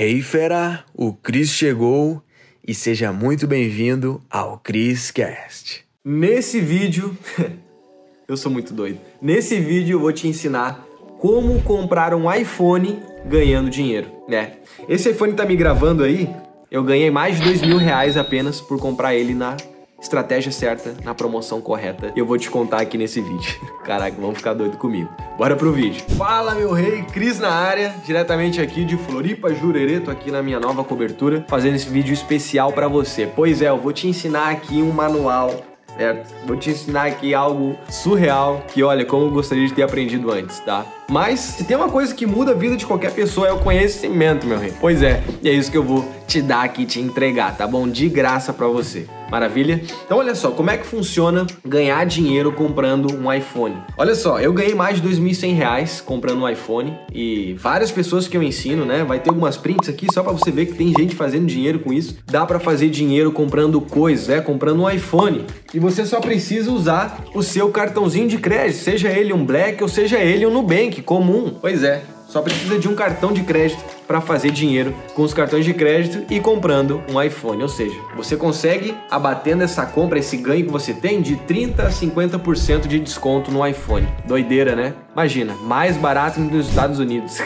Hey fera, o Cris chegou e seja muito bem-vindo ao Chris Cast. Nesse vídeo, eu sou muito doido. Nesse vídeo eu vou te ensinar como comprar um iPhone ganhando dinheiro, né? Esse iPhone tá me gravando aí, eu ganhei mais de dois mil reais apenas por comprar ele na estratégia certa, na promoção correta. Eu vou te contar aqui nesse vídeo. Caraca, vamos ficar doido comigo. Bora pro vídeo. Fala, meu rei, Cris na área, diretamente aqui de Floripa, Jurerê, tô aqui na minha nova cobertura, fazendo esse vídeo especial para você. Pois é, eu vou te ensinar aqui um manual certo? Vou te ensinar aqui algo surreal que, olha, como eu gostaria de ter aprendido antes, tá? Mas se tem uma coisa que muda a vida de qualquer pessoa é o conhecimento, meu rei. Pois é, e é isso que eu vou te dar aqui, te entregar, tá bom? De graça para você. Maravilha? Então olha só, como é que funciona ganhar dinheiro comprando um iPhone? Olha só, eu ganhei mais de 2.100 reais comprando um iPhone e várias pessoas que eu ensino, né? Vai ter algumas prints aqui só para você ver que tem gente fazendo dinheiro com isso. Dá para fazer dinheiro comprando coisas, é? Comprando um iPhone. E você só precisa usar o seu cartãozinho de crédito, seja ele um Black ou seja ele um Nubank comum. Pois é, só precisa de um cartão de crédito para fazer dinheiro com os cartões de crédito e comprando um iPhone. Ou seja, você consegue abatendo essa compra, esse ganho que você tem de 30 a 50% de desconto no iPhone. Doideira, né? Imagina, mais barato nos Estados Unidos.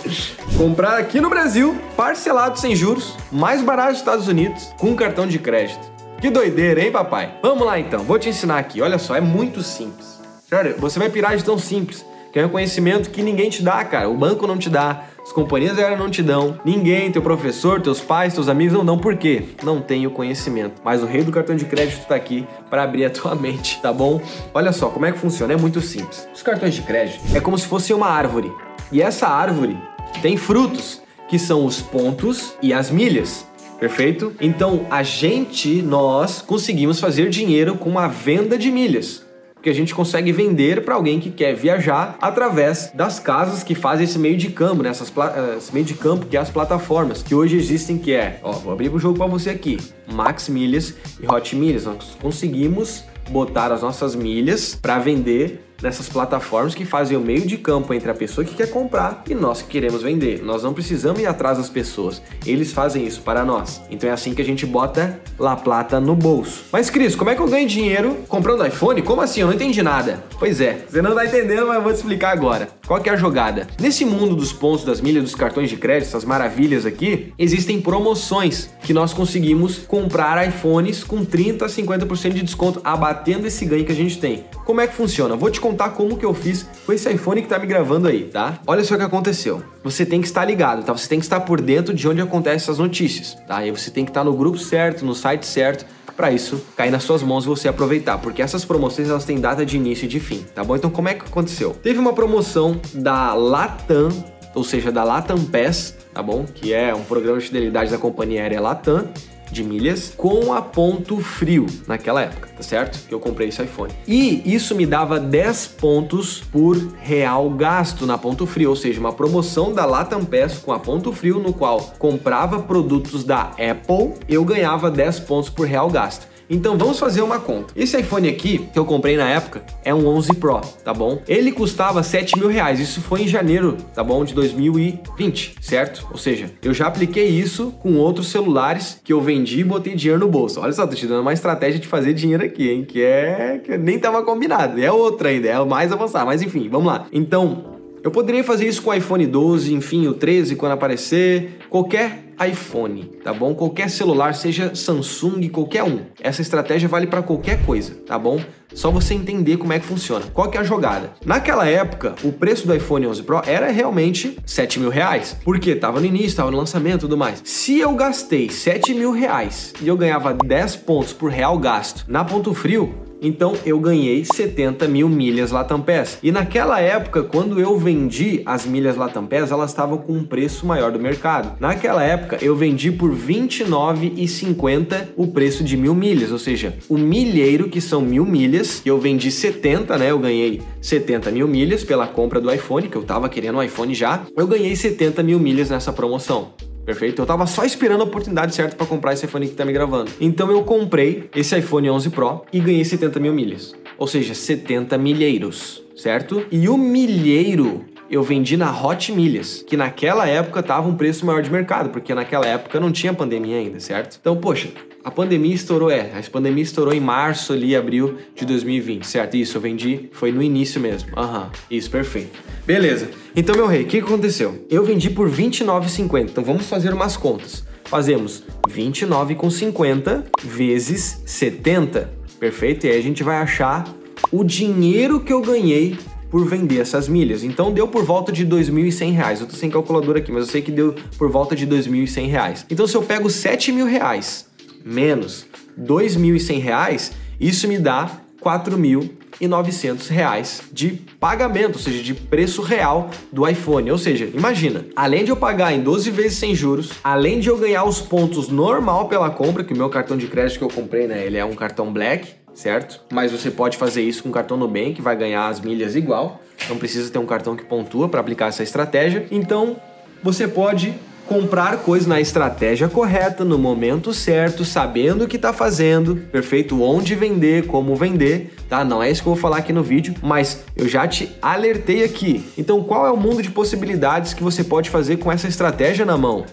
Comprar aqui no Brasil, parcelado sem juros, mais barato nos Estados Unidos, com cartão de crédito. Que doideira, hein, papai? Vamos lá então, vou te ensinar aqui. Olha só, é muito simples. Sério, você vai pirar de tão simples que é um conhecimento que ninguém te dá, cara. O banco não te dá, as companhias aéreas não te dão, ninguém, teu professor, teus pais, teus amigos não dão. Por quê? Não tem o conhecimento. Mas o rei do cartão de crédito tá aqui para abrir a tua mente, tá bom? Olha só como é que funciona, é muito simples. Os cartões de crédito é como se fosse uma árvore. E essa árvore tem frutos, que são os pontos e as milhas. Perfeito? Então a gente, nós, conseguimos fazer dinheiro com a venda de milhas que a gente consegue vender para alguém que quer viajar através das casas que fazem esse meio de campo, né? Essas eh, esse meio de campo que é as plataformas que hoje existem, que é, ó, vou abrir o jogo para você aqui, Max Milhas e Hot Milhas. Nós conseguimos botar as nossas milhas para vender nessas plataformas que fazem o meio de campo entre a pessoa que quer comprar e nós que queremos vender. Nós não precisamos ir atrás das pessoas, eles fazem isso para nós. Então é assim que a gente bota La Plata no bolso. Mas Cris, como é que eu ganho dinheiro comprando iPhone? Como assim? Eu não entendi nada. Pois é, você não tá entendendo, mas eu vou te explicar agora. Qual que é a jogada? Nesse mundo dos pontos, das milhas, dos cartões de crédito, essas maravilhas aqui, existem promoções que nós conseguimos comprar iPhones com 30 a 50% de desconto, abatendo esse ganho que a gente tem. Como é que funciona? Vou te contar como que eu fiz com esse iPhone que tá me gravando aí, tá? Olha só o que aconteceu. Você tem que estar ligado, tá? Você tem que estar por dentro de onde acontecem essas notícias, tá? E você tem que estar no grupo certo, no site certo, para isso cair nas suas mãos e você aproveitar, porque essas promoções elas têm data de início e de fim, tá bom? Então como é que aconteceu? Teve uma promoção da Latam, ou seja, da Latam Pass, tá bom? Que é um programa de fidelidade da companhia aérea Latam, de milhas com a ponto frio naquela época, tá certo? Que eu comprei esse iPhone. E isso me dava 10 pontos por real gasto na ponto frio, ou seja, uma promoção da Latam Pass com a ponto frio no qual comprava produtos da Apple, eu ganhava 10 pontos por real gasto. Então vamos fazer uma conta. Esse iPhone aqui, que eu comprei na época, é um 11 Pro, tá bom? Ele custava 7 mil reais. Isso foi em janeiro, tá bom? De 2020, certo? Ou seja, eu já apliquei isso com outros celulares que eu vendi e botei dinheiro no bolso. Olha só, tô te dando uma estratégia de fazer dinheiro aqui, hein? Que é. que nem tava combinado. É outra ainda, é mais avançado. Mas enfim, vamos lá. Então, eu poderia fazer isso com o iPhone 12, enfim, o 13 quando aparecer, qualquer iPhone, tá bom? Qualquer celular, seja Samsung, qualquer um. Essa estratégia vale para qualquer coisa, tá bom? Só você entender como é que funciona. Qual que é a jogada? Naquela época, o preço do iPhone 11 Pro era realmente 7 mil reais. Porque tava no início, tava no lançamento e tudo mais. Se eu gastei 7 mil reais e eu ganhava 10 pontos por real gasto na Ponto Frio, então eu ganhei 70 mil milhas Latam Pass. E naquela época, quando eu vendi as milhas Latam Pass, elas estavam com um preço maior do mercado. Naquela época, eu vendi por R$ 29,50 o preço de mil milhas, ou seja, o milheiro, que são mil milhas, que eu vendi 70, né? Eu ganhei 70 mil milhas pela compra do iPhone, que eu tava querendo um iPhone já. Eu ganhei 70 mil milhas nessa promoção. Perfeito? Eu tava só esperando a oportunidade certa para comprar esse iPhone que tá me gravando. Então eu comprei esse iPhone 11 Pro e ganhei 70 mil milhas. Ou seja, 70 milheiros, certo? E o milheiro eu vendi na Hot Milhas, que naquela época tava um preço maior de mercado, porque naquela época não tinha pandemia ainda, certo? Então, poxa, a pandemia estourou, é, a pandemia estourou em março ali, abril de 2020, certo? Isso, eu vendi, foi no início mesmo. Aham, uhum, isso, perfeito. Beleza. Então, meu rei, o que aconteceu? Eu vendi por R$29,50, então vamos fazer umas contas. Fazemos 29,50 vezes 70, perfeito? E aí a gente vai achar o dinheiro que eu ganhei por vender essas milhas. Então deu por volta de R$ 2.100. Eu tô sem calculadora aqui, mas eu sei que deu por volta de R$ 2.100. Então se eu pego R$ 7.000 menos R$ 2.100, isso me dá R$ 4.900 de pagamento, ou seja, de preço real do iPhone. Ou seja, imagina, além de eu pagar em 12 vezes sem juros, além de eu ganhar os pontos normal pela compra, que o meu cartão de crédito que eu comprei, né, ele é um cartão Black, certo? Mas você pode fazer isso com o cartão Nubank, vai ganhar as milhas igual. Não precisa ter um cartão que pontua para aplicar essa estratégia. Então, você pode comprar coisas na estratégia correta, no momento certo, sabendo o que está fazendo, perfeito? Onde vender, como vender, tá? Não é isso que eu vou falar aqui no vídeo, mas eu já te alertei aqui. Então, qual é o mundo de possibilidades que você pode fazer com essa estratégia na mão?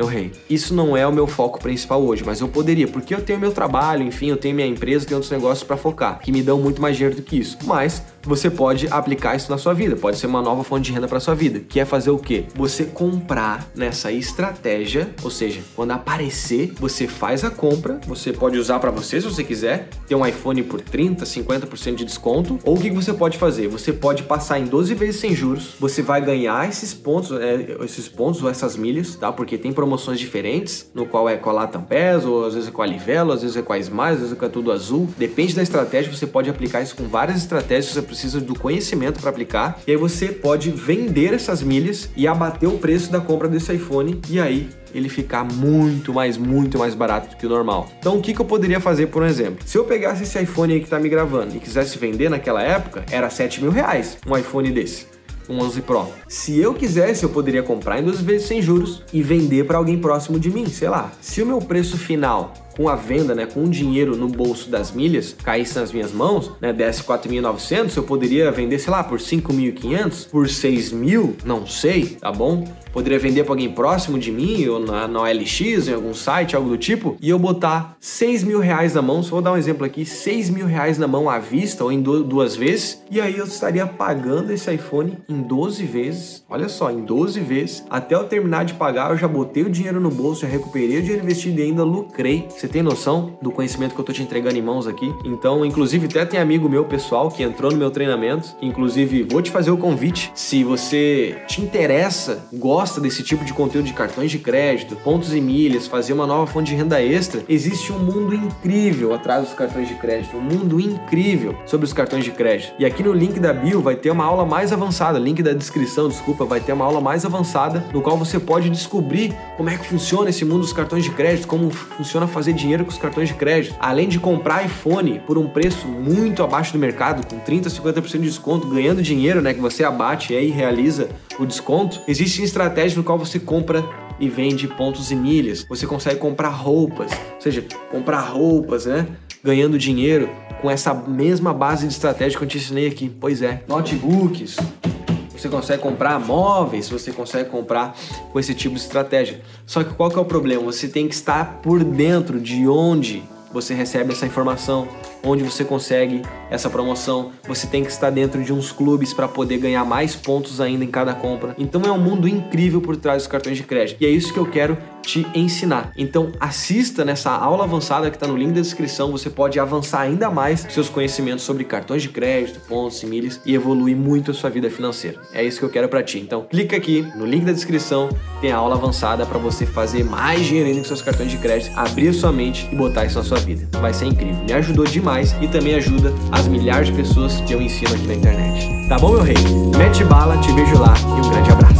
Meu rei, isso não é o meu foco principal hoje, mas eu poderia, porque eu tenho meu trabalho, enfim, eu tenho minha empresa, tenho outros negócios para focar, que me dão muito mais dinheiro do que isso. Mas você pode aplicar isso na sua vida, pode ser uma nova fonte de renda para sua vida, que é fazer o quê? Você comprar nessa estratégia, ou seja, quando aparecer, você faz a compra, você pode usar para você se você quiser, ter um iPhone por 30, 50% de desconto, ou o que você pode fazer? Você pode passar em 12 vezes sem juros, você vai ganhar esses pontos, é, esses pontos ou essas milhas, tá? Porque tem promoções diferentes, no qual é com a Latam ou às vezes é com a Livelo, às vezes é com a Smiles, às vezes é com a Tudo Azul. Depende da estratégia, você pode aplicar isso com várias estratégias, precisa do conhecimento para aplicar. E aí você pode vender essas milhas e abater o preço da compra desse iPhone e aí ele ficar muito mais, muito mais barato do que o normal. Então, o que, que eu poderia fazer, por um exemplo? Se eu pegasse esse iPhone aí que tá me gravando e quisesse vender naquela época, era 7 mil reais um iPhone desse um 11 Pro. Se eu quisesse, eu poderia comprar em duas vezes sem juros e vender para alguém próximo de mim, sei lá. Se o meu preço final com a venda, né, com o dinheiro no bolso das milhas, caísse nas minhas mãos, né, desse 4.900, eu poderia vender, sei lá, por 5.500, por 6.000, não sei, tá bom? Poderia vender para alguém próximo de mim, ou na, na OLX, em algum site, algo do tipo, e eu botar 6 mil reais na mão, só vou dar um exemplo aqui, 6 mil reais na mão à vista ou em duas vezes, e aí eu estaria pagando esse iPhone em 12 vezes, olha só, em 12 vezes, até eu terminar de pagar, eu já botei o dinheiro no bolso, já recuperei o dinheiro investido e ainda lucrei. Você tem noção do conhecimento que eu tô te entregando em mãos aqui? Então, inclusive, até tem amigo meu pessoal que entrou no meu treinamento, inclusive vou te fazer o convite, se você te interessa, gosta desse tipo de conteúdo de cartões de crédito, pontos e milhas, fazer uma nova fonte de renda extra, existe um mundo incrível atrás dos cartões de crédito, um mundo incrível sobre os cartões de crédito. E aqui no link da bio vai ter uma aula mais avançada, link da descrição, desculpa, vai ter uma aula mais avançada no qual você pode descobrir como é que funciona esse mundo dos cartões de crédito, como funciona fazer dinheiro com os cartões de crédito. Além de comprar iPhone por um preço muito abaixo do mercado, com 30, 50% de desconto, ganhando dinheiro, né, que você abate e aí realiza o desconto, existe estratégia no qual você compra e vende pontos e milhas. Você consegue comprar roupas, ou seja, comprar roupas, né? Ganhando dinheiro com essa mesma base de estratégia que eu te ensinei aqui. Pois é, notebooks, você consegue comprar móveis, você consegue comprar com esse tipo de estratégia. Só que qual que é o problema? Você tem que estar por dentro de onde você recebe essa informação, onde você consegue essa promoção. Você tem que estar dentro de uns clubes para poder ganhar mais pontos ainda em cada compra. Então é um mundo incrível por trás dos cartões de crédito. E é isso que eu quero te ensinar. Então assista nessa aula avançada que está no link da descrição. Você pode avançar ainda mais seus conhecimentos sobre cartões de crédito, pontos e milhas e evoluir muito a sua vida financeira. É isso que eu quero para ti. Então clica aqui no link da descrição, tem a aula avançada para você fazer mais dinheiro com seus cartões de crédito, abrir sua mente e botar isso na sua vida. Vai ser incrível. Me ajudou demais e também ajuda as milhares de pessoas que eu ensino aqui na internet. Tá bom, meu rei? Mete bala, te vejo lá e um grande abraço.